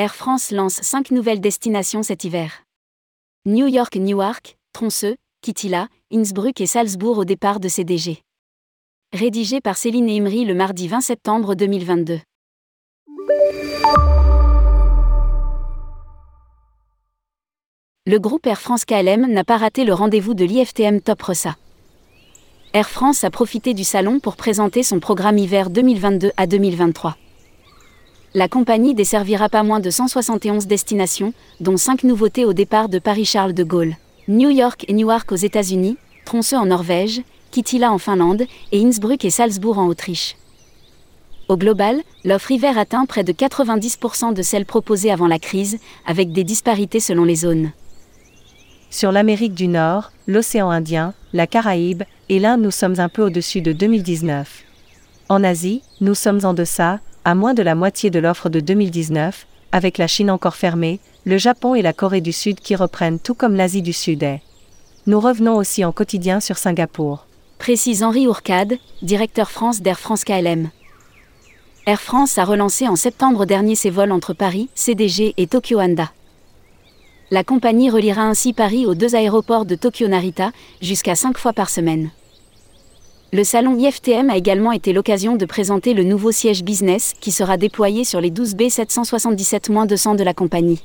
Air France lance 5 nouvelles destinations cet hiver. New York, Newark, Tronceux, Kitila, Innsbruck et Salzbourg au départ de CDG. Rédigé par Céline Imri le mardi 20 septembre 2022. Le groupe Air France KLM n'a pas raté le rendez-vous de l'IFTM Top Ressa. Air France a profité du salon pour présenter son programme hiver 2022 à 2023 la compagnie desservira pas moins de 171 destinations, dont 5 nouveautés au départ de Paris-Charles de Gaulle, New York et Newark aux États-Unis, Tromsø en Norvège, Kitila en Finlande et Innsbruck et Salzbourg en Autriche. Au global, l'offre hiver atteint près de 90% de celle proposée avant la crise, avec des disparités selon les zones. Sur l'Amérique du Nord, l'océan Indien, la Caraïbe et l'Inde, nous sommes un peu au-dessus de 2019. En Asie, nous sommes en deçà, à moins de la moitié de l'offre de 2019, avec la Chine encore fermée, le Japon et la Corée du Sud qui reprennent tout comme l'Asie du Sud est. Nous revenons aussi en quotidien sur Singapour. Précise Henri Ourcade, directeur France d'Air France KLM. Air France a relancé en septembre dernier ses vols entre Paris, CDG et Tokyo Handa. La compagnie reliera ainsi Paris aux deux aéroports de Tokyo Narita, jusqu'à cinq fois par semaine. Le salon IFTM a également été l'occasion de présenter le nouveau siège business qui sera déployé sur les 12 B777-200 de la compagnie.